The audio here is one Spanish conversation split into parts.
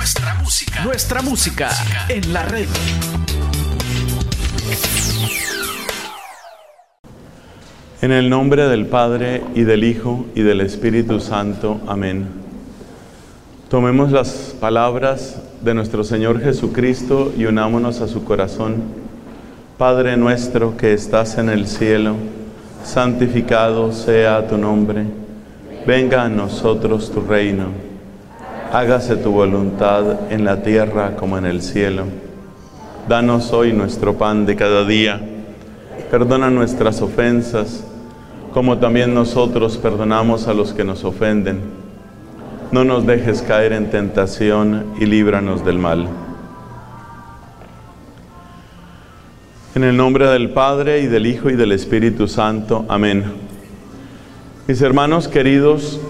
Nuestra música. Nuestra música en la red. En el nombre del Padre y del Hijo y del Espíritu Santo. Amén. Tomemos las palabras de nuestro Señor Jesucristo y unámonos a su corazón. Padre nuestro que estás en el cielo, santificado sea tu nombre. Venga a nosotros tu reino. Hágase tu voluntad en la tierra como en el cielo. Danos hoy nuestro pan de cada día. Perdona nuestras ofensas, como también nosotros perdonamos a los que nos ofenden. No nos dejes caer en tentación y líbranos del mal. En el nombre del Padre y del Hijo y del Espíritu Santo. Amén. Mis hermanos queridos,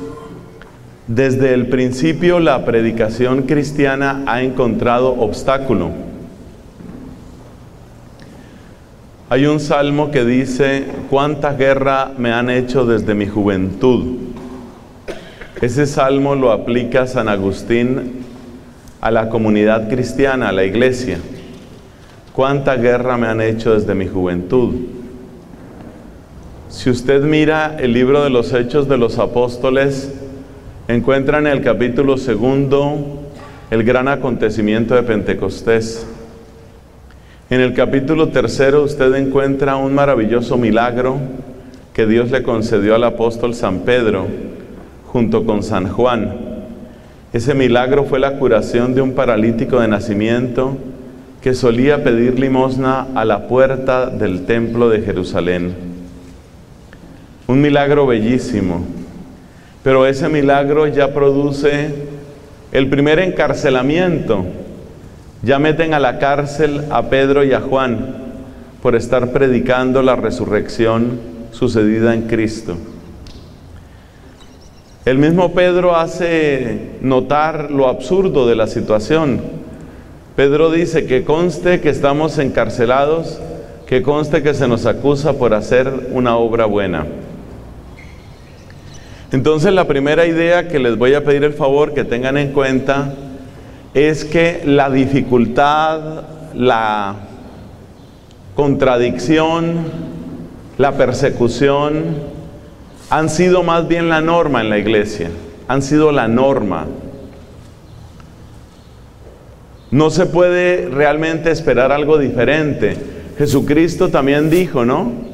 desde el principio la predicación cristiana ha encontrado obstáculo. Hay un salmo que dice, ¿cuánta guerra me han hecho desde mi juventud? Ese salmo lo aplica San Agustín a la comunidad cristiana, a la iglesia. ¿Cuánta guerra me han hecho desde mi juventud? Si usted mira el libro de los Hechos de los Apóstoles, encuentra en el capítulo segundo el gran acontecimiento de Pentecostés. En el capítulo tercero usted encuentra un maravilloso milagro que Dios le concedió al apóstol San Pedro junto con San Juan. Ese milagro fue la curación de un paralítico de nacimiento que solía pedir limosna a la puerta del templo de Jerusalén. Un milagro bellísimo, pero ese milagro ya produce el primer encarcelamiento. Ya meten a la cárcel a Pedro y a Juan por estar predicando la resurrección sucedida en Cristo. El mismo Pedro hace notar lo absurdo de la situación. Pedro dice que conste que estamos encarcelados, que conste que se nos acusa por hacer una obra buena. Entonces la primera idea que les voy a pedir el favor que tengan en cuenta es que la dificultad, la contradicción, la persecución han sido más bien la norma en la iglesia, han sido la norma. No se puede realmente esperar algo diferente. Jesucristo también dijo, ¿no?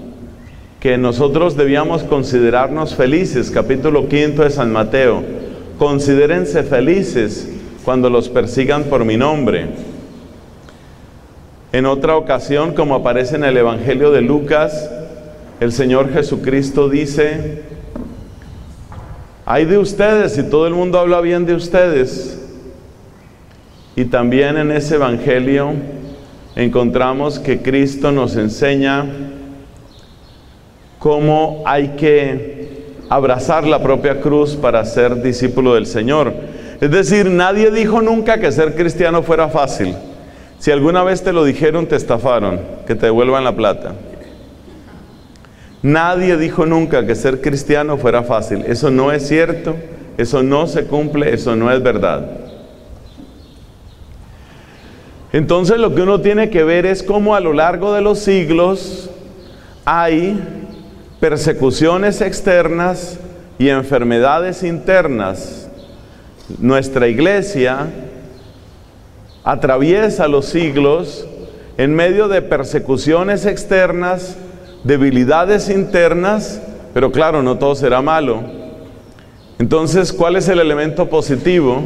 Que nosotros debíamos considerarnos felices, capítulo quinto de San Mateo. Considérense felices cuando los persigan por mi nombre. En otra ocasión, como aparece en el Evangelio de Lucas, el Señor Jesucristo dice, hay de ustedes y todo el mundo habla bien de ustedes. Y también en ese Evangelio encontramos que Cristo nos enseña cómo hay que abrazar la propia cruz para ser discípulo del Señor. Es decir, nadie dijo nunca que ser cristiano fuera fácil. Si alguna vez te lo dijeron, te estafaron, que te devuelvan la plata. Nadie dijo nunca que ser cristiano fuera fácil. Eso no es cierto, eso no se cumple, eso no es verdad. Entonces lo que uno tiene que ver es cómo a lo largo de los siglos hay persecuciones externas y enfermedades internas. Nuestra iglesia atraviesa los siglos en medio de persecuciones externas, debilidades internas, pero claro, no todo será malo. Entonces, ¿cuál es el elemento positivo?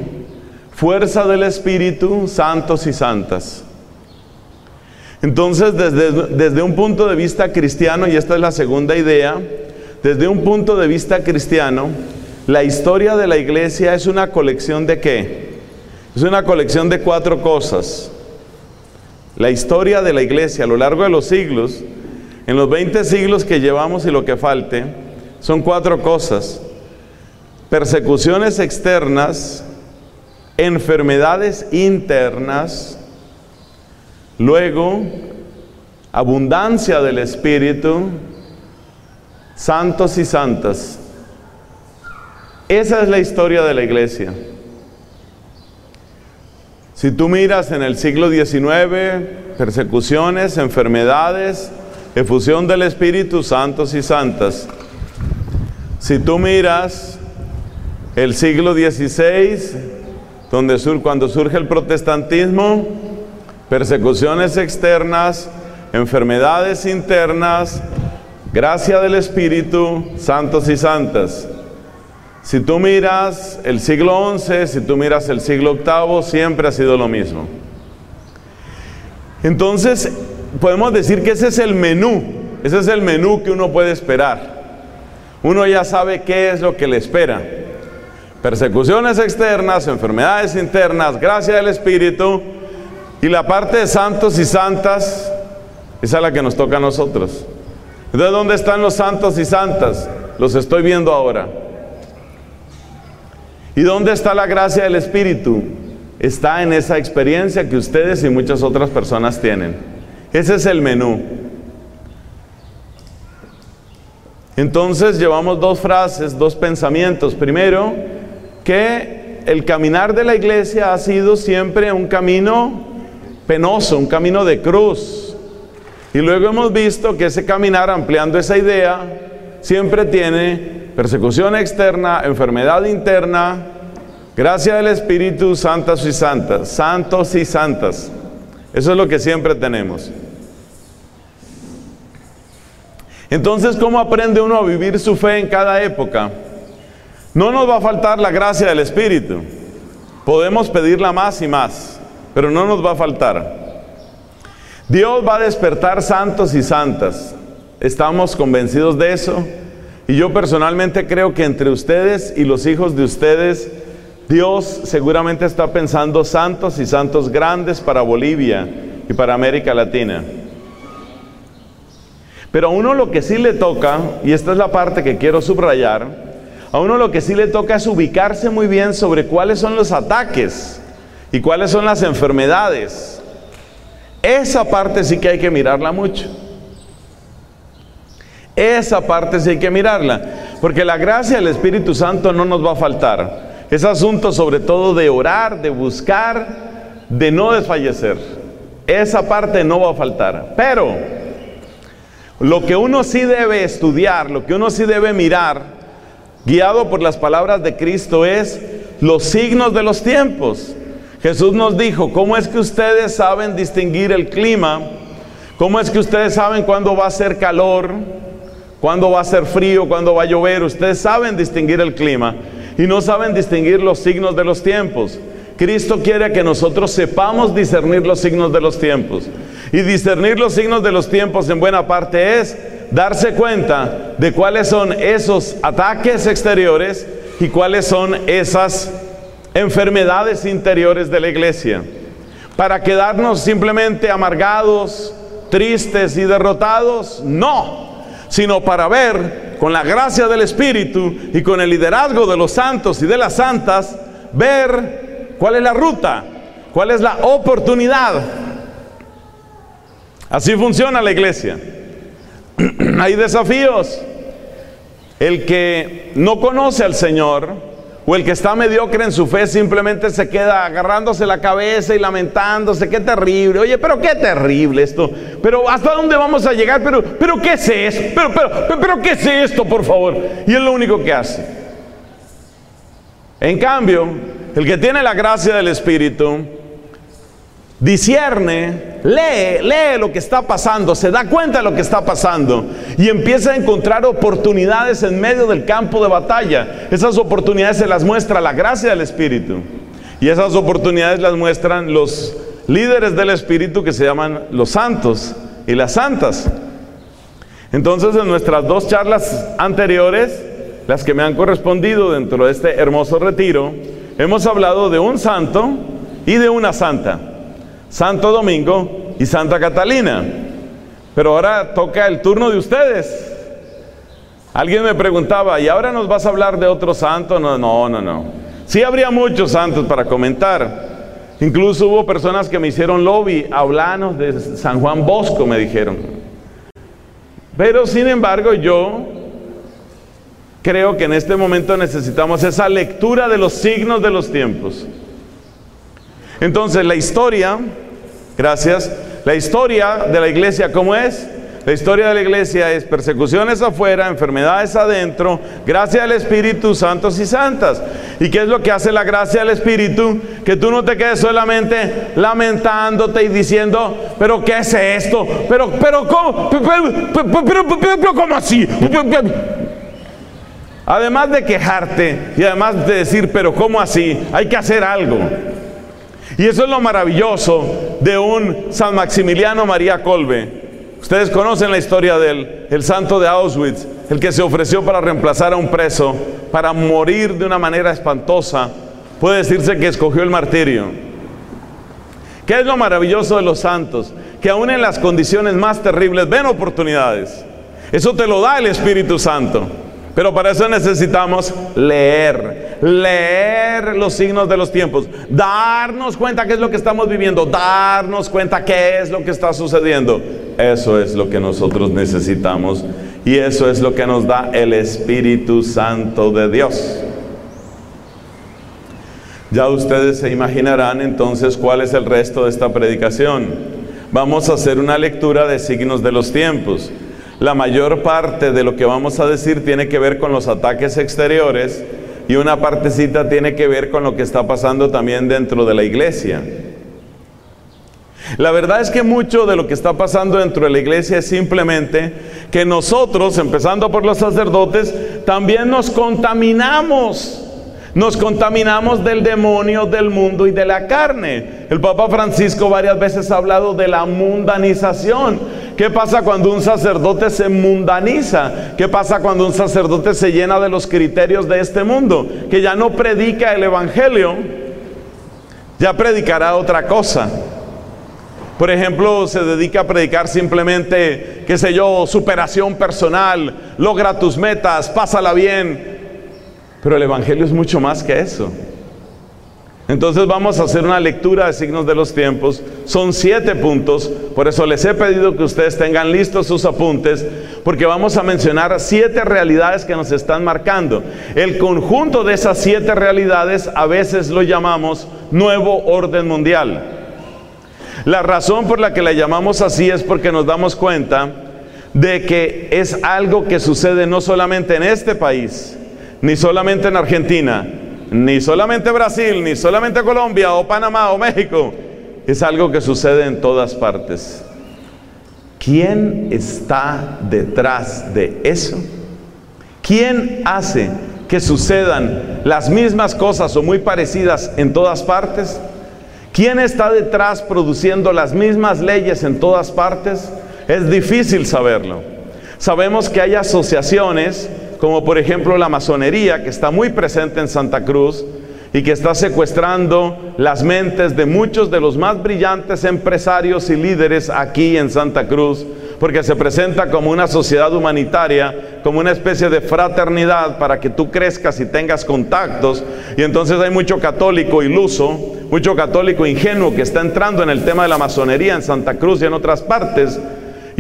fuerza del Espíritu, santos y santas. Entonces, desde, desde, un punto de vista cristiano, y esta es la segunda idea, desde un punto de vista cristiano, la historia de la iglesia es una colección de qué? Es una colección de cuatro cosas. La historia de la iglesia a lo largo de los siglos, en los 20 siglos que llevamos y lo que falte, son cuatro cosas. Persecuciones externas, enfermedades internas, luego abundancia del Espíritu, santos y santas. Esa es la historia de la iglesia. Si tú miras en el siglo XIX, persecuciones, enfermedades, efusión del Espíritu, santos y santas. Si tú miras el siglo XVI, donde sur, cuando surge el protestantismo, persecuciones externas, enfermedades internas, gracia del Espíritu, santos y santas. Si tú miras el siglo XI, si tú miras el siglo VIII, siempre ha sido lo mismo. Entonces, podemos decir que ese es el menú, ese es el menú que uno puede esperar. Uno ya sabe qué es lo que le espera. Persecuciones externas, enfermedades internas, gracia del Espíritu y la parte de santos y santas, esa es la que nos toca a nosotros. Entonces, ¿dónde están los santos y santas? Los estoy viendo ahora. ¿Y dónde está la gracia del Espíritu? Está en esa experiencia que ustedes y muchas otras personas tienen. Ese es el menú. Entonces llevamos dos frases, dos pensamientos. Primero, que el caminar de la iglesia ha sido siempre un camino penoso, un camino de cruz. Y luego hemos visto que ese caminar, ampliando esa idea, siempre tiene persecución externa, enfermedad interna, gracia del Espíritu, santas y santas, santos y santas. Eso es lo que siempre tenemos. Entonces, ¿cómo aprende uno a vivir su fe en cada época? No nos va a faltar la gracia del Espíritu. Podemos pedirla más y más, pero no nos va a faltar. Dios va a despertar santos y santas. Estamos convencidos de eso. Y yo personalmente creo que entre ustedes y los hijos de ustedes, Dios seguramente está pensando santos y santos grandes para Bolivia y para América Latina. Pero a uno lo que sí le toca, y esta es la parte que quiero subrayar, a uno lo que sí le toca es ubicarse muy bien sobre cuáles son los ataques y cuáles son las enfermedades. Esa parte sí que hay que mirarla mucho. Esa parte sí hay que mirarla, porque la gracia del Espíritu Santo no nos va a faltar. Es asunto sobre todo de orar, de buscar, de no desfallecer. Esa parte no va a faltar. Pero lo que uno sí debe estudiar, lo que uno sí debe mirar, guiado por las palabras de Cristo, es los signos de los tiempos. Jesús nos dijo, ¿cómo es que ustedes saben distinguir el clima? ¿Cómo es que ustedes saben cuándo va a ser calor? cuándo va a ser frío, cuándo va a llover. Ustedes saben distinguir el clima y no saben distinguir los signos de los tiempos. Cristo quiere que nosotros sepamos discernir los signos de los tiempos. Y discernir los signos de los tiempos en buena parte es darse cuenta de cuáles son esos ataques exteriores y cuáles son esas enfermedades interiores de la iglesia. Para quedarnos simplemente amargados, tristes y derrotados, no sino para ver con la gracia del Espíritu y con el liderazgo de los santos y de las santas, ver cuál es la ruta, cuál es la oportunidad. Así funciona la iglesia. Hay desafíos. El que no conoce al Señor, o el que está mediocre en su fe simplemente se queda agarrándose la cabeza y lamentándose, qué terrible. Oye, pero qué terrible esto. Pero ¿hasta dónde vamos a llegar? Pero, pero ¿qué es esto? Pero, pero, pero ¿qué es esto, por favor? Y es lo único que hace. En cambio, el que tiene la gracia del Espíritu, discierne, lee, lee lo que está pasando, se da cuenta de lo que está pasando y empieza a encontrar oportunidades en medio del campo de batalla. Esas oportunidades se las muestra la gracia del Espíritu y esas oportunidades las muestran los líderes del Espíritu que se llaman los santos y las santas. Entonces en nuestras dos charlas anteriores, las que me han correspondido dentro de este hermoso retiro, hemos hablado de un santo y de una santa. Santo Domingo y Santa Catalina. Pero ahora toca el turno de ustedes. Alguien me preguntaba, ¿y ahora nos vas a hablar de otro santo? No, no, no, no. Sí habría muchos santos para comentar. Incluso hubo personas que me hicieron lobby, hablanos de San Juan Bosco, me dijeron. Pero sin embargo yo creo que en este momento necesitamos esa lectura de los signos de los tiempos. Entonces la historia, gracias, la historia de la iglesia, ¿cómo es? La historia de la iglesia es persecuciones afuera, enfermedades adentro, gracia del Espíritu, santos y santas. ¿Y qué es lo que hace la gracia del Espíritu? Que tú no te quedes solamente lamentándote y diciendo, pero ¿qué es esto? Pero, pero, ¿cómo? Pero, pero, ¿cómo así? Además de quejarte y además de decir, pero ¿cómo así? Hay que hacer algo. Y eso es lo maravilloso de un San Maximiliano María Colbe Ustedes conocen la historia del el santo de Auschwitz, el que se ofreció para reemplazar a un preso, para morir de una manera espantosa. Puede decirse que escogió el martirio. ¿Qué es lo maravilloso de los santos? Que aún en las condiciones más terribles ven oportunidades. Eso te lo da el Espíritu Santo. Pero para eso necesitamos leer, leer los signos de los tiempos, darnos cuenta qué es lo que estamos viviendo, darnos cuenta qué es lo que está sucediendo. Eso es lo que nosotros necesitamos y eso es lo que nos da el Espíritu Santo de Dios. Ya ustedes se imaginarán entonces cuál es el resto de esta predicación. Vamos a hacer una lectura de signos de los tiempos. La mayor parte de lo que vamos a decir tiene que ver con los ataques exteriores y una partecita tiene que ver con lo que está pasando también dentro de la iglesia. La verdad es que mucho de lo que está pasando dentro de la iglesia es simplemente que nosotros, empezando por los sacerdotes, también nos contaminamos. Nos contaminamos del demonio, del mundo y de la carne. El Papa Francisco varias veces ha hablado de la mundanización. ¿Qué pasa cuando un sacerdote se mundaniza? ¿Qué pasa cuando un sacerdote se llena de los criterios de este mundo? Que ya no predica el Evangelio, ya predicará otra cosa. Por ejemplo, se dedica a predicar simplemente, qué sé yo, superación personal, logra tus metas, pásala bien. Pero el Evangelio es mucho más que eso. Entonces vamos a hacer una lectura de signos de los tiempos. Son siete puntos, por eso les he pedido que ustedes tengan listos sus apuntes, porque vamos a mencionar siete realidades que nos están marcando. El conjunto de esas siete realidades a veces lo llamamos nuevo orden mundial. La razón por la que la llamamos así es porque nos damos cuenta de que es algo que sucede no solamente en este país, ni solamente en Argentina, ni solamente Brasil, ni solamente Colombia o Panamá o México. Es algo que sucede en todas partes. ¿Quién está detrás de eso? ¿Quién hace que sucedan las mismas cosas o muy parecidas en todas partes? ¿Quién está detrás produciendo las mismas leyes en todas partes? Es difícil saberlo. Sabemos que hay asociaciones, como por ejemplo la masonería, que está muy presente en Santa Cruz y que está secuestrando las mentes de muchos de los más brillantes empresarios y líderes aquí en Santa Cruz porque se presenta como una sociedad humanitaria, como una especie de fraternidad para que tú crezcas y tengas contactos. Y entonces hay mucho católico iluso, mucho católico ingenuo que está entrando en el tema de la masonería en Santa Cruz y en otras partes.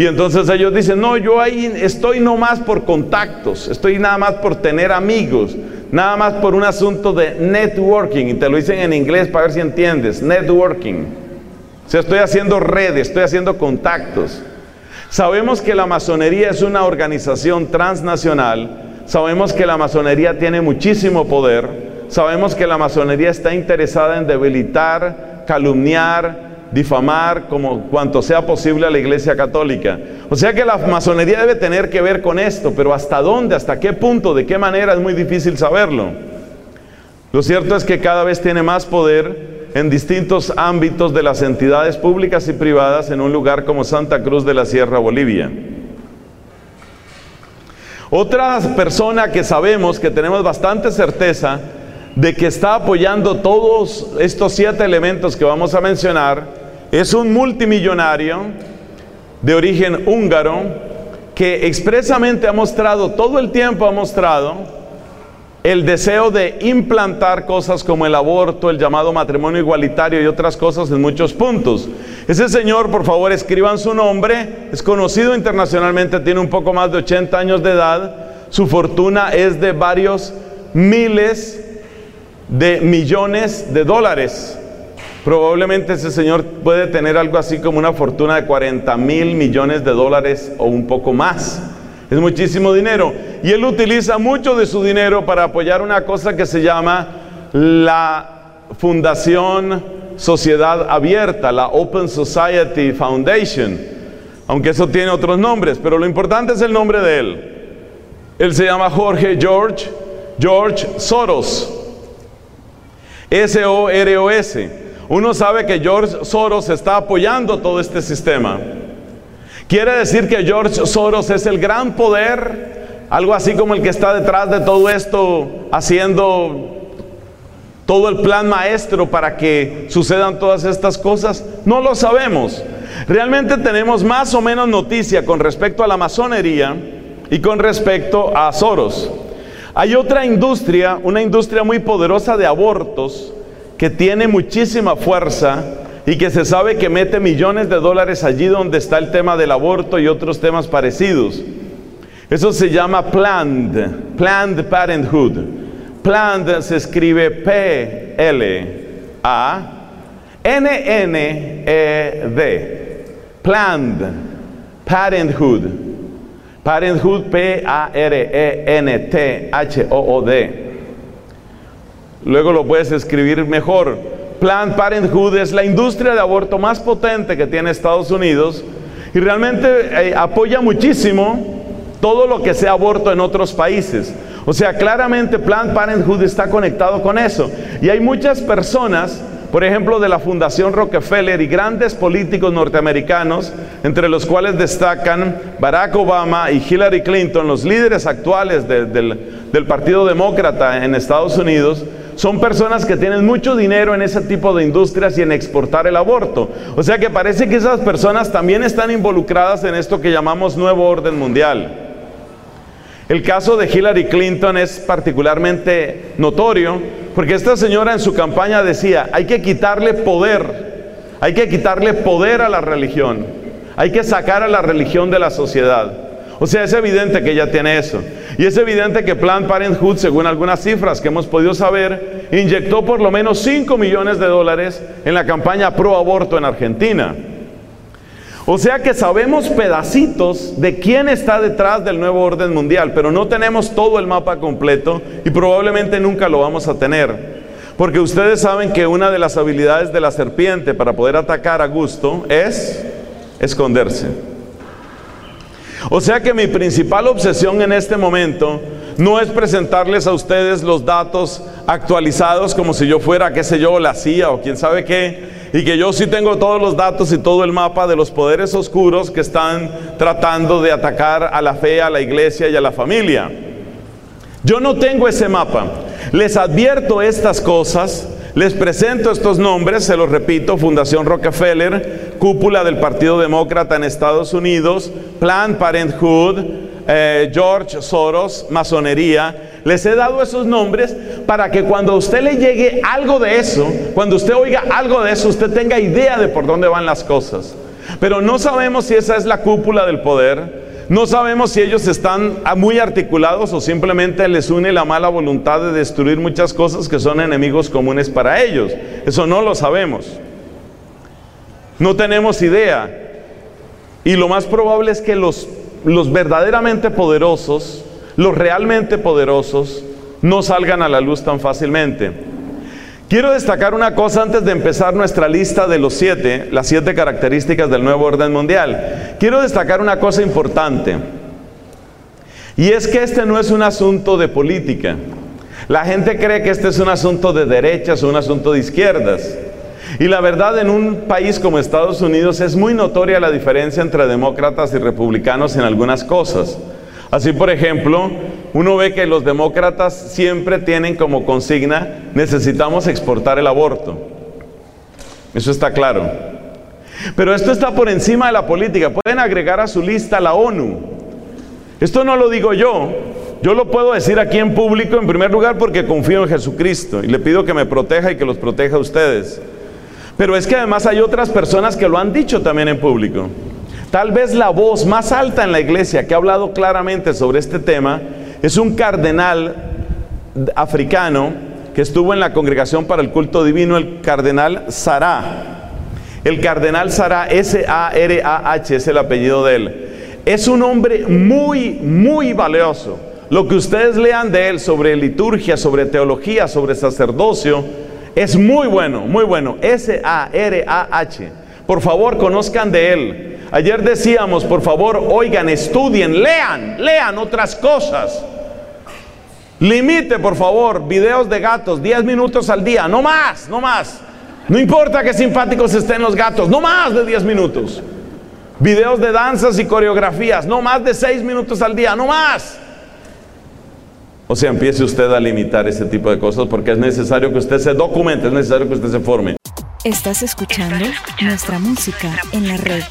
Y entonces ellos dicen, no, yo ahí estoy no más por contactos, estoy nada más por tener amigos, nada más por un asunto de networking, y te lo dicen en inglés para ver si entiendes, networking. O sea, estoy haciendo redes, estoy haciendo contactos. Sabemos que la masonería es una organización transnacional, sabemos que la masonería tiene muchísimo poder, sabemos que la masonería está interesada en debilitar, calumniar, difamar como cuanto sea posible a la Iglesia Católica. O sea que la masonería debe tener que ver con esto, pero hasta dónde, hasta qué punto, de qué manera es muy difícil saberlo. Lo cierto es que cada vez tiene más poder en distintos ámbitos de las entidades públicas y privadas en un lugar como Santa Cruz de la Sierra, Bolivia. Otra persona que sabemos que tenemos bastante certeza de que está apoyando todos estos siete elementos que vamos a mencionar es un multimillonario de origen húngaro que expresamente ha mostrado, todo el tiempo ha mostrado, el deseo de implantar cosas como el aborto, el llamado matrimonio igualitario y otras cosas en muchos puntos. Ese señor, por favor, escriban su nombre, es conocido internacionalmente, tiene un poco más de 80 años de edad, su fortuna es de varios miles de millones de dólares. Probablemente ese señor puede tener algo así como una fortuna de 40 mil millones de dólares o un poco más. Es muchísimo dinero. Y él utiliza mucho de su dinero para apoyar una cosa que se llama la Fundación Sociedad Abierta, la Open Society Foundation. Aunque eso tiene otros nombres, pero lo importante es el nombre de él. Él se llama Jorge George, George Soros. S-O-R-O-S. Uno sabe que George Soros está apoyando todo este sistema. Quiere decir que George Soros es el gran poder, algo así como el que está detrás de todo esto, haciendo todo el plan maestro para que sucedan todas estas cosas. No lo sabemos. Realmente tenemos más o menos noticia con respecto a la masonería y con respecto a Soros. Hay otra industria, una industria muy poderosa de abortos, que tiene muchísima fuerza y que se sabe que mete millones de dólares allí donde está el tema del aborto y otros temas parecidos. Eso se llama Planned, Planned Parenthood. Planned se escribe P-L-A-N-N-E-D. Planned Parenthood. Parenthood, P-A-R-E-N-T-H-O-O-D. Luego lo puedes escribir mejor. Planned Parenthood es la industria de aborto más potente que tiene Estados Unidos y realmente eh, apoya muchísimo todo lo que sea aborto en otros países. O sea, claramente Planned Parenthood está conectado con eso. Y hay muchas personas, por ejemplo, de la Fundación Rockefeller y grandes políticos norteamericanos, entre los cuales destacan Barack Obama y Hillary Clinton, los líderes actuales del Partido Demócrata en Estados Unidos, son personas que tienen mucho dinero en ese tipo de industrias y en exportar el aborto. O sea que parece que esas personas también están involucradas en esto que llamamos nuevo orden mundial. El caso de Hillary Clinton es particularmente notorio porque esta señora en su campaña decía, hay que quitarle poder, hay que quitarle poder a la religión, hay que sacar a la religión de la sociedad. O sea, es evidente que ella tiene eso. Y es evidente que Planned Parenthood, según algunas cifras que hemos podido saber, inyectó por lo menos 5 millones de dólares en la campaña pro aborto en Argentina. O sea que sabemos pedacitos de quién está detrás del nuevo orden mundial, pero no tenemos todo el mapa completo y probablemente nunca lo vamos a tener. Porque ustedes saben que una de las habilidades de la serpiente para poder atacar a gusto es esconderse. O sea que mi principal obsesión en este momento no es presentarles a ustedes los datos actualizados como si yo fuera, qué sé yo, la CIA o quién sabe qué, y que yo sí tengo todos los datos y todo el mapa de los poderes oscuros que están tratando de atacar a la fe, a la iglesia y a la familia. Yo no tengo ese mapa. Les advierto estas cosas les presento estos nombres, se los repito, Fundación Rockefeller, cúpula del Partido Demócrata en Estados Unidos, Planned Parenthood, eh, George Soros, masonería. Les he dado esos nombres para que cuando a usted le llegue algo de eso, cuando usted oiga algo de eso, usted tenga idea de por dónde van las cosas. Pero no sabemos si esa es la cúpula del poder, no sabemos si ellos están muy articulados o simplemente les une la mala voluntad de destruir muchas cosas que son enemigos comunes para ellos. Eso no lo sabemos. No tenemos idea. Y lo más probable es que los, los verdaderamente poderosos, los realmente poderosos, no salgan a la luz tan fácilmente. Quiero destacar una cosa antes de empezar nuestra lista de los siete, las siete características del nuevo orden mundial. Quiero destacar una cosa importante. Y es que este no es un asunto de política. La gente cree que este es un asunto de derechas o un asunto de izquierdas. Y la verdad, en un país como Estados Unidos es muy notoria la diferencia entre demócratas y republicanos en algunas cosas. Así, por ejemplo, uno ve que los demócratas siempre tienen como consigna, necesitamos exportar el aborto. Eso está claro. Pero esto está por encima de la política. Pueden agregar a su lista la ONU. Esto no lo digo yo. Yo lo puedo decir aquí en público en primer lugar porque confío en Jesucristo y le pido que me proteja y que los proteja a ustedes. Pero es que además hay otras personas que lo han dicho también en público. Tal vez la voz más alta en la iglesia que ha hablado claramente sobre este tema es un cardenal africano que estuvo en la congregación para el culto divino, el cardenal Sará. El cardenal Sará, S-A-R-A-H, es el apellido de él. Es un hombre muy, muy valioso. Lo que ustedes lean de él sobre liturgia, sobre teología, sobre sacerdocio, es muy bueno, muy bueno. S-A-R-A-H. Por favor, conozcan de él. Ayer decíamos, por favor, oigan, estudien, lean, lean otras cosas. Limite, por favor, videos de gatos, 10 minutos al día, no más, no más. No importa que simpáticos estén los gatos, no más de 10 minutos. Videos de danzas y coreografías, no más de 6 minutos al día, no más. O sea, empiece usted a limitar ese tipo de cosas porque es necesario que usted se documente, es necesario que usted se forme. Estás escuchando nuestra música en la red.